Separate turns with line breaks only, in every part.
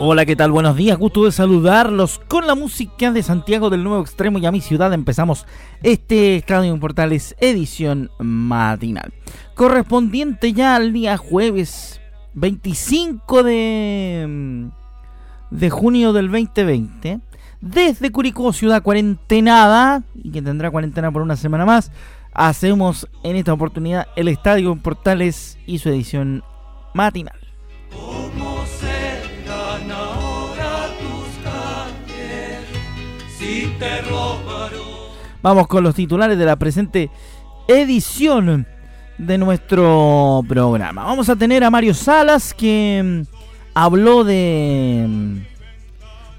Hola, ¿qué tal? Buenos días, gusto de saludarlos con la música de Santiago del Nuevo Extremo y a mi ciudad. Empezamos este Estadio Portales edición matinal, correspondiente ya al día jueves 25 de, mm, de junio del 2020, desde Curicó, ciudad cuarentenada, y que tendrá cuarentena por una semana más. Hacemos en esta oportunidad el Estadio en Portales y su edición matinal. Vamos con los titulares de la presente edición de nuestro programa. Vamos a tener a Mario Salas que habló de mm,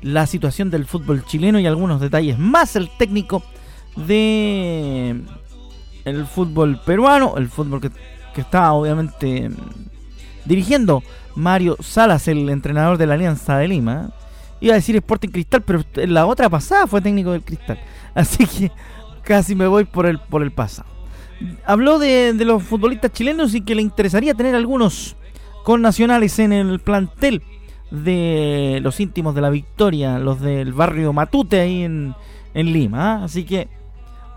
la situación del fútbol chileno y algunos detalles más. El técnico de el fútbol peruano, el fútbol que, que está obviamente dirigiendo Mario Salas, el entrenador de la Alianza de Lima. Iba a decir Sporting Cristal, pero la otra pasada fue técnico del Cristal. Así que casi me voy por el, por el pasado. Habló de, los futbolistas chilenos y que le interesaría tener algunos con nacionales en el plantel de los íntimos de la victoria, los del barrio Matute ahí en, Lima. ¿ah? Así que,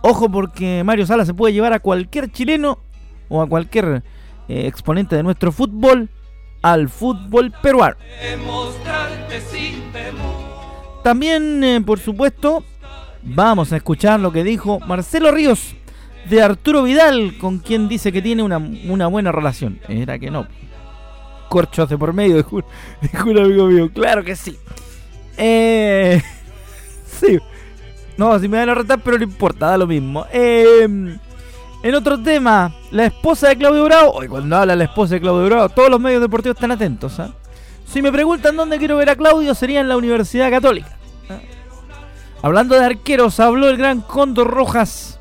ojo porque Mario Sala se puede llevar a cualquier chileno o a cualquier eh, exponente de nuestro fútbol al fútbol peruano. También, eh, por supuesto, vamos a escuchar lo que dijo Marcelo Ríos de Arturo Vidal, con quien dice que tiene una, buena relación. Era que no. Corcho hace por medio, de un amigo mío. Claro que sí. Eh, sí. No, si me van a retar, pero no importa, da lo mismo. Eh, en otro tema, la esposa de Claudio Bravo. Hoy cuando habla la esposa de Claudio Bravo, todos los medios deportivos están atentos. ¿ah? Si me preguntan dónde quiero ver a Claudio, sería en la Universidad Católica. ¿ah? Hablando de arqueros, habló el gran Condor Rojas,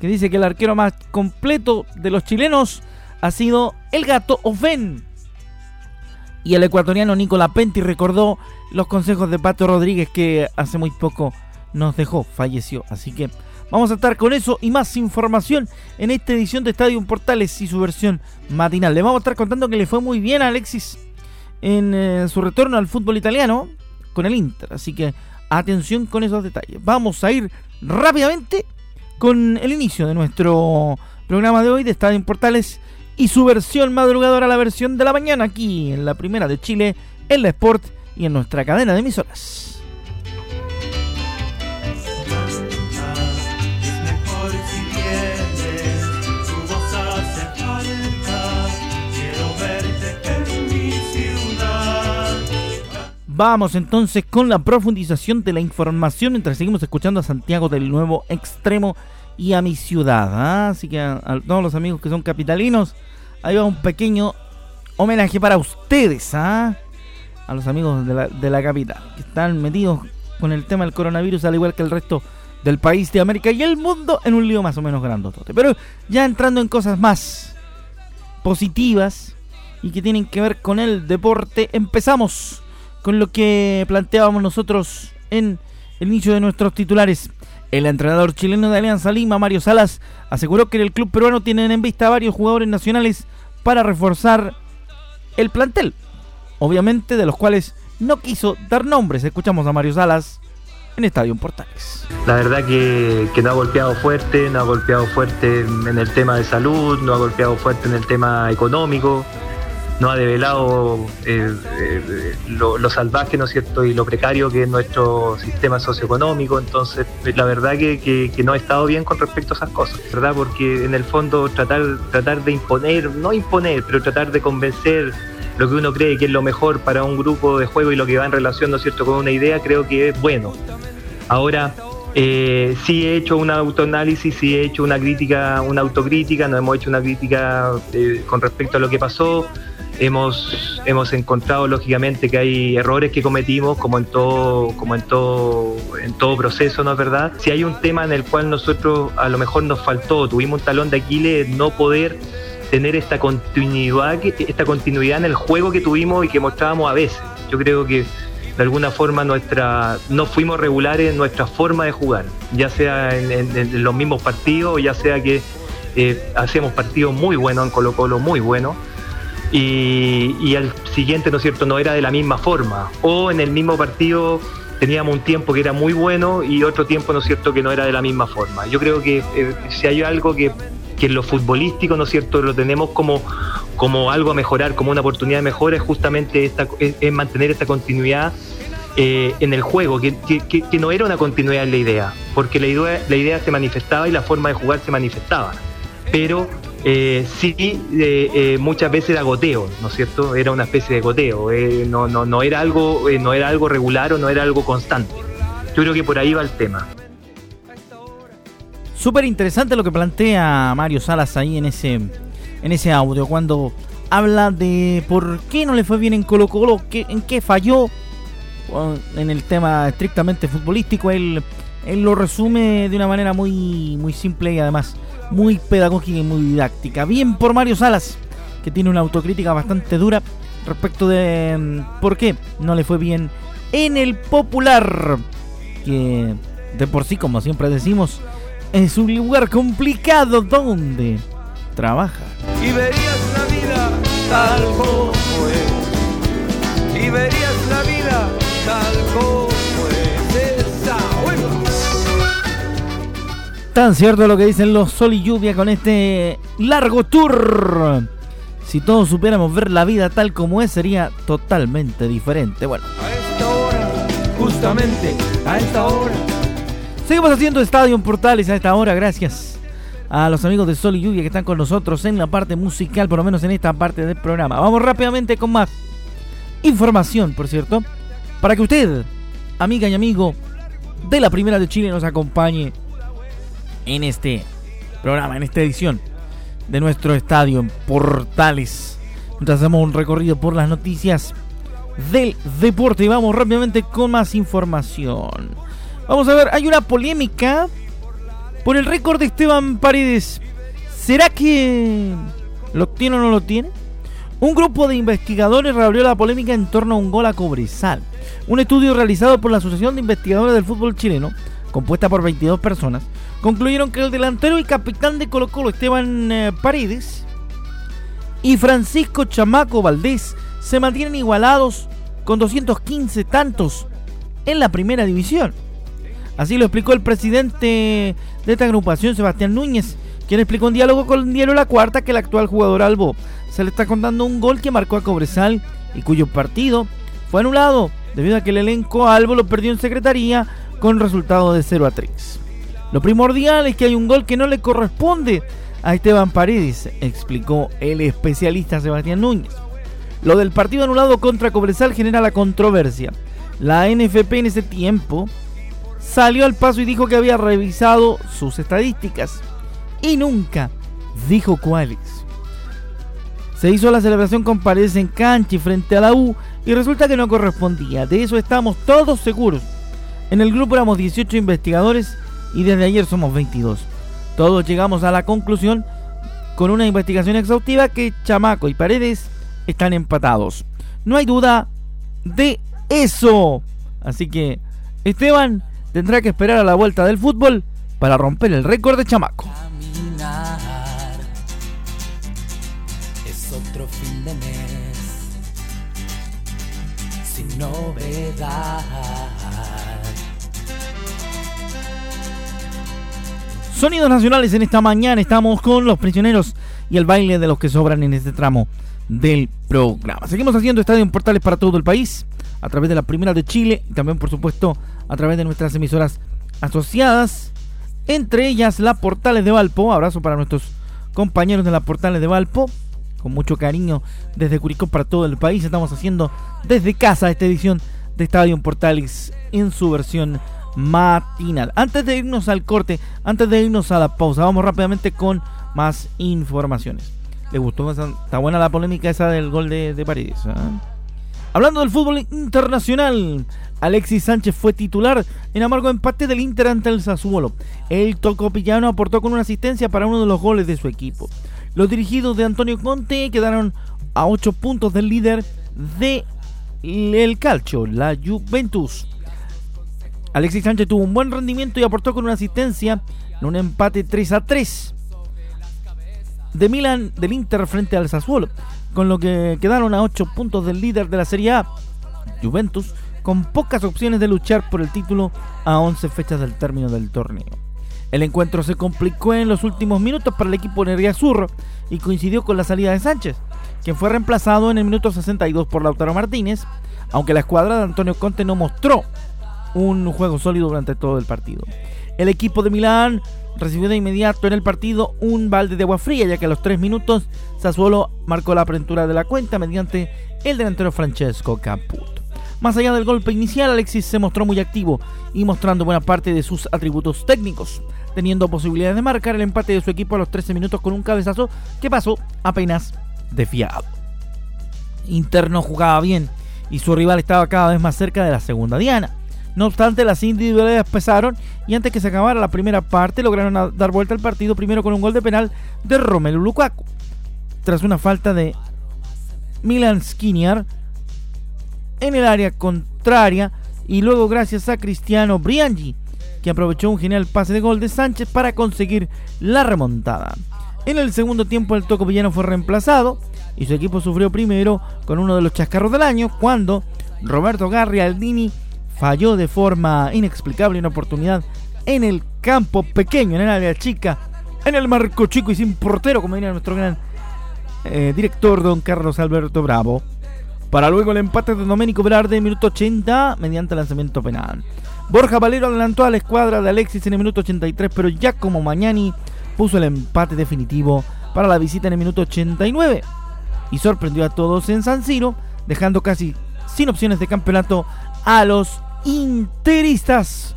que dice que el arquero más completo de los chilenos ha sido el gato Ofen. Y el ecuatoriano Nicolás Penti recordó los consejos de Pato Rodríguez que hace muy poco nos dejó, falleció. Así que Vamos a estar con eso y más información en esta edición de Estadio Portales y su versión matinal. Le vamos a estar contando que le fue muy bien a Alexis en eh, su retorno al fútbol italiano con el Inter. Así que atención con esos detalles. Vamos a ir rápidamente con el inicio de nuestro programa de hoy de Estadio Portales y su versión madrugadora, la versión de la mañana aquí en la primera de Chile, en la Sport y en nuestra cadena de emisoras. Vamos entonces con la profundización de la información mientras seguimos escuchando a Santiago del Nuevo Extremo y a mi ciudad. ¿ah? Así que a, todos los amigos que son capitalinos, ahí va un pequeño homenaje para ustedes, ¿ah? a los amigos de la, de la capital, que están metidos con el tema del coronavirus al igual que el resto del país de América y el mundo en un lío más o menos grandote. Pero ya entrando en cosas más positivas y que tienen que ver con el deporte, empezamos con lo que planteábamos nosotros en el inicio de nuestros titulares. El entrenador chileno de Alianza Lima, Mario Salas, aseguró que en el club peruano tienen en vista varios jugadores nacionales para reforzar el plantel. Obviamente de los cuales no quiso dar nombres. Escuchamos a Mario Salas en Estadio Portales.
La verdad que, que, no ha golpeado fuerte, no ha golpeado fuerte en el tema de salud, no ha golpeado fuerte en el tema económico. Nos ha develado eh, eh, lo, salvaje, ¿no es cierto?, y lo precario que es nuestro sistema socioeconómico. Entonces, la verdad que, no ha estado bien con respecto a esas cosas, ¿verdad? Porque en el fondo tratar, tratar de imponer, no imponer, pero tratar de convencer lo que uno cree que es lo mejor para un grupo de juego y lo que va en relación, ¿no es cierto?, con una idea, creo que es bueno. Ahora, eh, sí he hecho un autoanálisis, sí he hecho una crítica, una autocrítica, no hemos hecho una crítica eh, con respecto a lo que pasó. Hemos, hemos encontrado lógicamente que hay errores que cometimos, como en todo, como en todo, en todo proceso, ¿no es verdad? Si hay un tema en el cual nosotros a lo mejor nos faltó, tuvimos un talón de Aquiles, no poder tener esta continuidad, esta continuidad en el juego que tuvimos y que mostrábamos a veces. Yo creo que de alguna forma nuestra no fuimos regulares en nuestra forma de jugar, ya sea en, los mismos partidos, ya sea que eh, hacíamos partidos muy buenos en Colo Colo, muy buenos, y, y al siguiente, ¿no es cierto?, no era de la misma forma, o en el mismo partido teníamos un tiempo que era muy bueno y otro tiempo, ¿no es cierto?, que no era de la misma forma. Yo creo que eh, si hay algo que, que en lo futbolístico, ¿no es cierto?, lo tenemos como, como algo a mejorar, como una oportunidad de mejora, es justamente esta, es, mantener esta continuidad eh, en el juego, que, no era una continuidad en la idea, porque la idea, la idea se manifestaba y la forma de jugar se manifestaba, pero eh, sí eh, muchas veces era goteo, ¿no es cierto? Era una especie de goteo, no, no, no, era algo, no era algo regular o no era algo constante. Yo creo que por ahí va el tema.
Súper interesante lo que plantea Mario Salas ahí en ese en ese audio cuando habla de por qué no le fue bien en Colo Colo, en qué falló en el tema estrictamente futbolístico. Él, él lo resume de una manera muy, muy simple y además muy pedagógica y muy didáctica. Bien por Mario Salas, que tiene una autocrítica bastante dura respecto de mm, por qué no le fue bien en el popular, que de por sí, como siempre decimos, es un lugar complicado donde trabaja.
Y verías la vida tal como es. Y verías la vida tal como
Tan cierto lo que dicen los sol y lluvia con este largo tour. Si todos supiéramos ver la vida tal como es, sería totalmente diferente. Bueno.
A esta hora, justamente, a esta hora.
Seguimos haciendo Estadio Portales a esta hora, gracias a los amigos de Sol y Lluvia que están con nosotros en la parte musical, por lo menos en esta parte del programa. Vamos rápidamente con más información, por cierto, para que usted, amiga y amigo de la Primera de Chile, nos acompañe en este programa, en esta edición de nuestro estadio en Portales. Mientras hacemos un recorrido por las noticias del deporte y vamos rápidamente con más información. Vamos a ver, hay una polémica por el récord de Esteban Paredes. ¿Será que lo tiene o no lo tiene? Un grupo de investigadores reabrió la polémica en torno a un gol a Cobresal. Un estudio realizado por la Asociación de Investigadores del Fútbol Chileno, compuesta por 22 personas, concluyeron que el delantero y capitán de Colo Colo Esteban eh, Paredes y Francisco Chamaco Valdés se mantienen igualados con 215 tantos en la primera división. Así lo explicó el presidente de esta agrupación, Sebastián Núñez, quien explicó en diálogo con diario La Cuarta que el actual jugador Albo se le está contando un gol que marcó a Cobresal y cuyo partido fue anulado debido a que el elenco Albo lo perdió en secretaría con resultado de 0 a 3. Lo primordial es que hay un gol que no le corresponde a Esteban Paredes, explicó el especialista Sebastián Núñez. Lo del partido anulado contra Cobresal genera la controversia. La NFP en ese tiempo salió al paso y dijo que había revisado sus estadísticas y nunca dijo cuáles. Se hizo la celebración con Paredes en cancha y frente a la U y resulta que no correspondía. De eso estamos todos seguros. En el grupo éramos 18 investigadores y desde ayer somos 22. Todos llegamos a la conclusión con una investigación exhaustiva que Chamaco y Paredes están empatados. No hay duda de eso. Así que, Esteban, tendrá que esperar a la vuelta del fútbol para romper el récord de Chamaco.
Es otro fin de mes sin novedad.
Sonidos nacionales en esta mañana. Estamos con los prisioneros y el baile de los que sobran en este tramo del programa. Seguimos haciendo estadio portales para todo el país, a través de la primera de Chile y también, por supuesto, a través de nuestras emisoras asociadas, entre ellas la Portales de Valpo. Abrazo para nuestros compañeros de la Portales de Valpo, con mucho cariño desde Curicó para todo el país. Estamos haciendo desde casa esta edición de Estadio Portales en su versión matinal. Antes de irnos al corte, antes de irnos a la pausa, vamos rápidamente con más informaciones. ¿Le gustó? Está buena la polémica esa del gol de, de. ¿ah? Hablando del fútbol internacional, Alexis Sánchez fue titular en amargo empate del Inter ante el Sassuolo. El tocopillano aportó con una asistencia para uno de los goles de su equipo. Los dirigidos de Antonio Conte quedaron a 8 puntos del líder de el calcio, la Juventus. Alexis Sánchez tuvo un buen rendimiento y aportó con una asistencia en un empate 3 a 3 de Milan del Inter frente al Sassuolo, con lo que quedaron a 8 puntos del líder de la Serie A, Juventus, con pocas opciones de luchar por el título a 11 fechas del término del torneo. El encuentro se complicó en los últimos minutos para el equipo Nerviazurro y coincidió con la salida de Sánchez, quien fue reemplazado en el minuto 62 por Lautaro Martínez, aunque la escuadra de Antonio Conte no mostró un juego sólido durante todo el partido. El equipo de Milán recibió de inmediato en el partido un balde de agua fría, ya que a los 3 minutos Sassuolo marcó la apertura de la cuenta mediante el delantero Francesco Caputo. Más allá del golpe inicial, Alexis se mostró muy activo y mostrando buena parte de sus atributos técnicos, teniendo posibilidades de marcar el empate de su equipo a los 13 minutos con un cabezazo que pasó apenas de fiado. Interno jugaba bien y su rival estaba cada vez más cerca de la segunda diana. No obstante, las individualidades pesaron y antes que se acabara la primera parte lograron dar vuelta al partido primero con un gol de penal de Romelu Lukaku. Tras una falta de Milan Skriniar en el área contraria y luego gracias a Cristiano Briangi que aprovechó un genial pase de gol de Sánchez para conseguir la remontada. En el segundo tiempo el Toco Villano fue reemplazado y su equipo sufrió primero con uno de los chascarros del año cuando Roberto Garri Aldini falló de forma inexplicable una oportunidad en el campo pequeño, en el área chica, en el marco chico y sin portero, como diría nuestro gran eh, director don Carlos Alberto Bravo. Para luego el empate de Domenico Velarde en minuto 80 mediante lanzamiento penal. Borja Valero adelantó a la escuadra de Alexis en el minuto 83, pero ya como Mañani puso el empate definitivo para la visita en el minuto 89 y sorprendió a todos en San Siro, dejando casi sin opciones de campeonato a los interistas.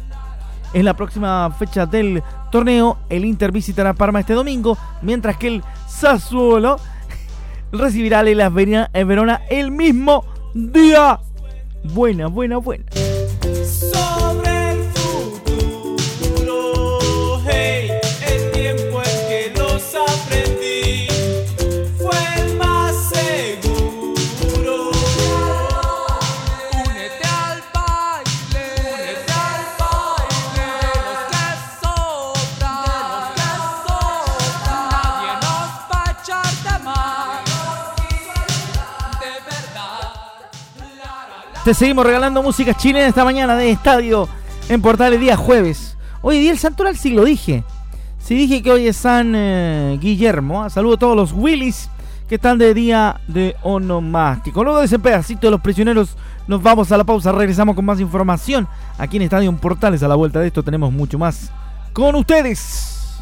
En la próxima fecha del torneo, el Inter visitará Parma este domingo, mientras que el Sassuolo recibirá a Lelas Verona el mismo día. Buena, buena, buena. Te seguimos regalando música chilena esta mañana de estadio en Portales día jueves. Hoy día el santoral sí lo dije. Sí dije que hoy es San eh, Guillermo. Ah, saludo a todos los Willys que están de día de onomástico. Luego de ese pedacito de los prisioneros nos vamos a la pausa. Regresamos con más información aquí en Estadio Portales. A la vuelta de esto tenemos mucho más con ustedes.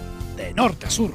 de norte a sur.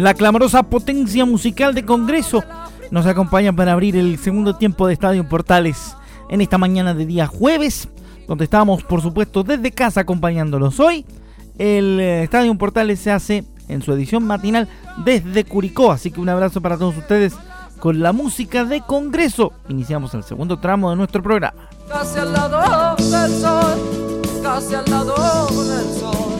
La clamorosa potencia musical de Congreso nos acompaña para abrir el segundo tiempo de Estadio Portales en esta mañana de día jueves, donde estamos por supuesto desde casa acompañándolos hoy. El eh, Estadio Portales se hace en su edición matinal desde Curicó, así que un abrazo para todos ustedes con la música de Congreso. Iniciamos el segundo tramo de nuestro programa.
Casi al lado del sol, casi al lado del sol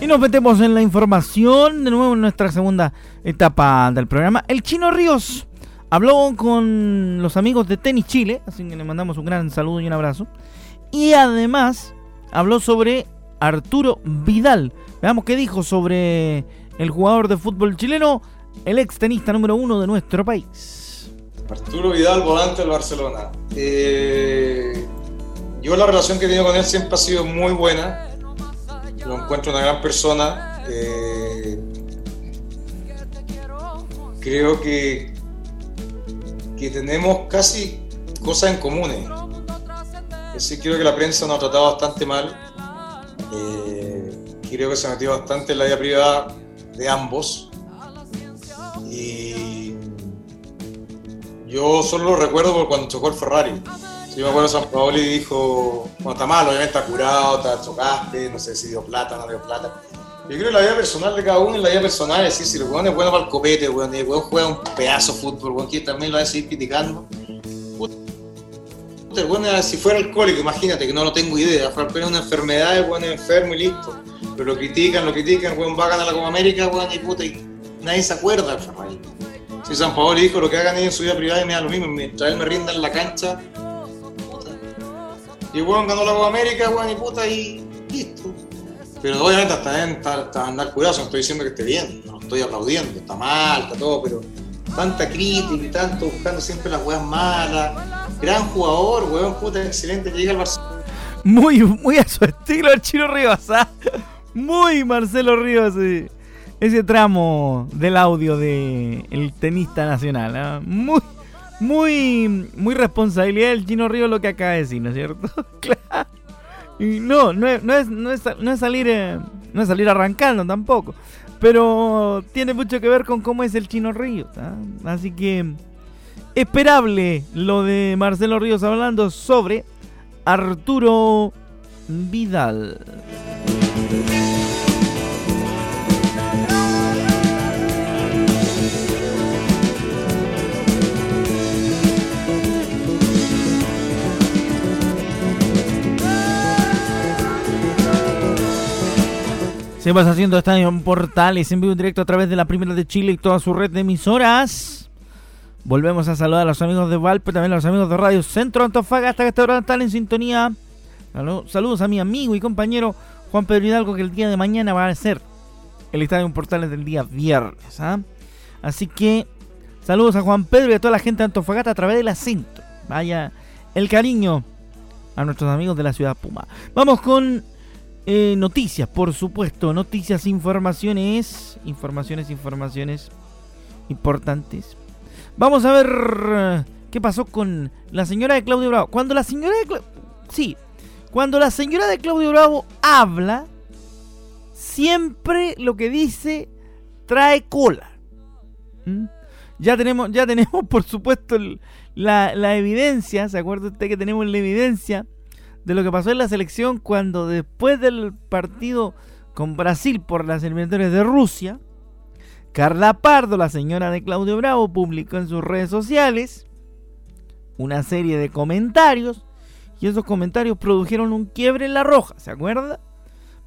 Y
nos metemos en la información, de nuevo en nuestra segunda etapa del programa. El Chino Ríos habló con los amigos de Tenis Chile, así que le mandamos un gran saludo y un abrazo. Y además habló sobre Arturo Vidal. Veamos qué dijo sobre el jugador de fútbol chileno, el ex tenista número uno de nuestro país.
Arturo Vidal, volante del Barcelona. Eh, yo la relación que he tenido con él siempre ha sido muy buena. Lo encuentro una gran persona. Eh, creo que, que tenemos casi cosas en común. Sí, creo que la prensa nos ha tratado bastante mal. Eh, creo que se ha metido bastante en la vida privada de ambos. Yo solo lo recuerdo por cuando chocó el Ferrari. Yo me acuerdo San Paoli dijo, bueno, está mal, obviamente está curado, está chocaste, no sé si dio plata, no dio plata. Yo creo que la vida personal de cada uno en la vida personal es decir, si el weón es bueno para el copete, weón, el weón juega un pedazo de fútbol, weón, que también lo va a seguir criticando. Puta, weón, si fuera alcohólico, imagínate que no lo tengo idea, fuera apenas una enfermedad, el weón es enfermo y listo. Pero lo critican, lo critican, weón, va a ganar la Copa América, weón, y puta, y nadie se acuerda del Ferrari. Si San Paolo dijo lo que hagan ellos en su vida privada y me da lo mismo, mientras él me rinda en la cancha. Y weón ganó la Copa América, weón, y puta, y listo. Pero obviamente hasta está andar curioso, no estoy diciendo que esté bien, no estoy aplaudiendo, está mal, está todo, pero tanta crítica y tanto buscando siempre las weas malas. Gran jugador, weón, puta, excelente, llega al Barcelona.
Muy, muy a su estilo el Chino Rivas, ¿ah? Muy Marcelo Rivas, sí. Ese tramo del audio de el tenista nacional, ¿ah? Muy, muy, muy responsabilidad del Chino Rivas lo que acaba de decir, ¿no es cierto? claro. No, no es, no es, no es, no es salir, eh, no es salir arrancando tampoco. Pero tiene mucho que ver con cómo es el Chino Ríos. ¿ah? Así que esperable lo de Marcelo Ríos hablando sobre Arturo Vidal. Se vas haciendo Estadio Portales en vivo en directo a través de la Primera de Chile y toda su red de emisoras. Volvemos a saludar a los amigos de Valpe, también a los amigos de Radio Centro Antofagasta que esta hora están en sintonía. Saludos a mi amigo y compañero Juan Pedro Hidalgo que el día de mañana va a ser el Estadio Portales del día viernes. ¿ah? Así que saludos a Juan Pedro y a toda la gente de Antofagasta a través del acento. Vaya el cariño a nuestros amigos de la ciudad Puma. Vamos con eh, noticias, por supuesto, noticias, informaciones, informaciones, informaciones importantes. Vamos a ver eh, qué pasó con la señora de Claudio Bravo. Cuando la señora de Claudio... Sí, cuando la señora de Claudio Bravo habla, siempre lo que dice trae cola. ¿Mm? Ya tenemos, ya tenemos, por supuesto, la, la evidencia. ¿Se acuerda usted que tenemos la evidencia? De lo que pasó en la selección cuando después del partido con Brasil por las eliminatorias de Rusia, Carla Pardo, la señora de Claudio Bravo, publicó en sus redes sociales una serie de comentarios y esos comentarios produjeron un quiebre en la roja, ¿se acuerda?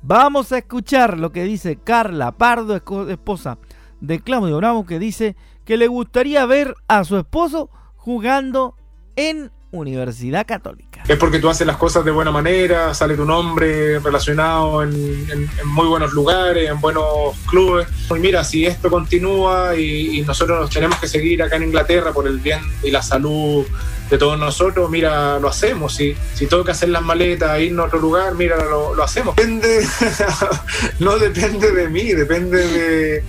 Vamos a escuchar lo que dice Carla Pardo, esposa de Claudio Bravo, que dice que le gustaría ver a su esposo jugando en Universidad Católica.
Es porque tú haces las cosas de buena manera, sale tu nombre relacionado en, muy buenos lugares, en buenos clubes. Y mira, si esto continúa y, nosotros nos tenemos que seguir acá en Inglaterra por el bien y la salud de todos nosotros, mira, lo hacemos. Si, si tengo que hacer las maletas, irnos a otro lugar, mira, lo, hacemos. Depende, no depende de mí, depende de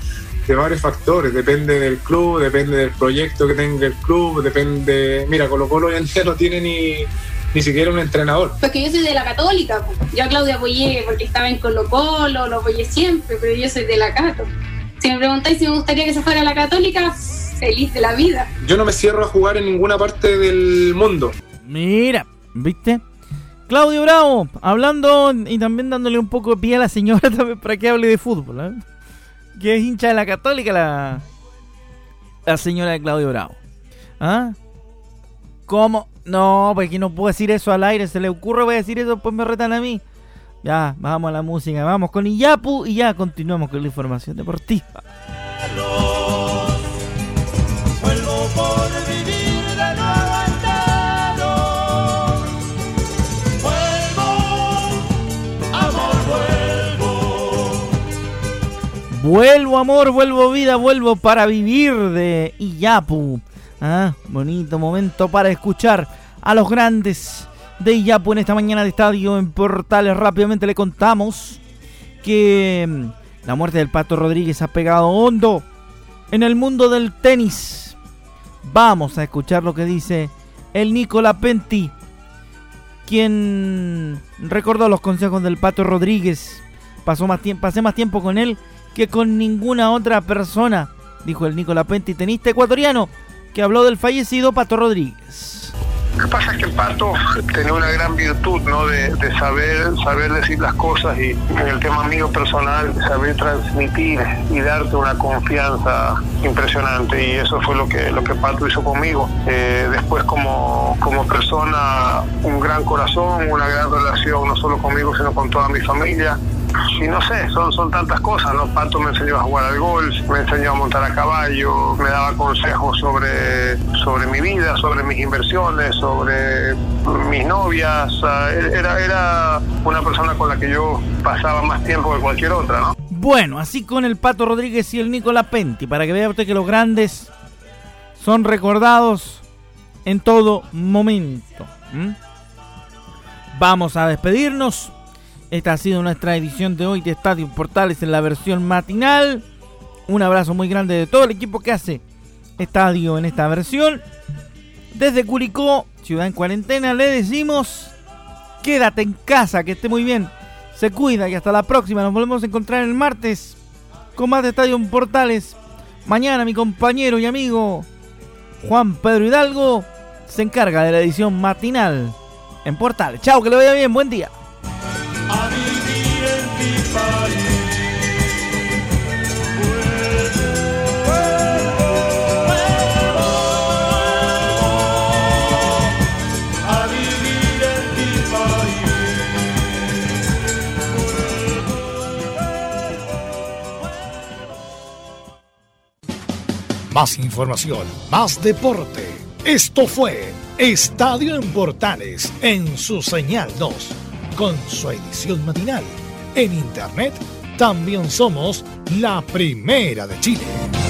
de varios factores, depende del club, depende del proyecto que tenga el club, depende, mira, Colo Colo hoy en día no tiene ni, ni siquiera un entrenador.
Pues que yo soy de la católica, yo a Claudia apoyé porque estaba en Colo Colo, lo apoyé siempre, pero yo soy de la Cato. Si me preguntáis si me gustaría que se fuera a la católica, feliz de la vida.
Yo no me cierro a jugar en ninguna parte del mundo.
Mira, ¿viste? Claudio Bravo, hablando y también dándole un poco de pie a la señora también para que hable de fútbol. ¿eh? que es hincha de la católica la, la señora de Claudio Bravo. ¿Ah? ¿Cómo? No, pues aquí no puedo decir eso al aire. Se le ocurre, voy a decir eso, pues me retan a mí. Ya, vamos a la música, vamos con Iyapu y ya continuamos con la información deportiva. Vuelvo amor, vuelvo vida, vuelvo para vivir de Iyapu. Ah, bonito momento para escuchar a los grandes de Iyapu en esta mañana de estadio en Portales. Rápidamente le contamos que mm, la muerte del Pato Rodríguez ha pegado hondo en el mundo del tenis. Vamos a escuchar lo que dice el Nicola Penti, quien recordó los consejos del Pato Rodríguez. Pasó más pasé más tiempo con él que con ninguna otra persona, dijo el Nicolás Penti, tenista ecuatoriano, que habló del fallecido Pato Rodríguez.
Lo que pasa es que el Pato tenía una gran virtud, ¿no? De, saber, saber decir las cosas y en el tema mío personal, saber transmitir y darte una confianza impresionante y eso fue lo que, lo que Pato hizo conmigo. Eh, después como, como persona, un gran corazón, una gran relación, no solo conmigo, sino con toda mi familia y no sé, son, son tantas cosas, ¿no? Pato me enseñó a jugar al golf, me enseñó a montar a caballo, me daba consejos sobre, sobre mi vida, sobre mis inversiones, sobre mis novias. Era, era una persona con la que yo pasaba más tiempo que cualquier otra, ¿no?
Bueno, así con el Pato Rodríguez y el Nicolás Penti, para que vea usted que los grandes son recordados en todo momento. Vamos a despedirnos. Esta ha sido nuestra edición de hoy de Estadio Portales en la versión matinal. Un abrazo muy grande de todo el equipo que hace Estadio en esta versión. Desde Curicó, ciudad en cuarentena, le decimos, quédate en casa, que esté muy bien. Se cuida y hasta la próxima. Nos volvemos a encontrar el martes con más de Estadio Portales. Mañana mi compañero y amigo Juan Pedro Hidalgo se encarga de la edición matinal en Portales. Chao, que le vaya bien, buen día.
Más información, más deporte. Esto fue Estadio en Portales en su señal 2, con su edición matinal. En internet también somos la primera de Chile.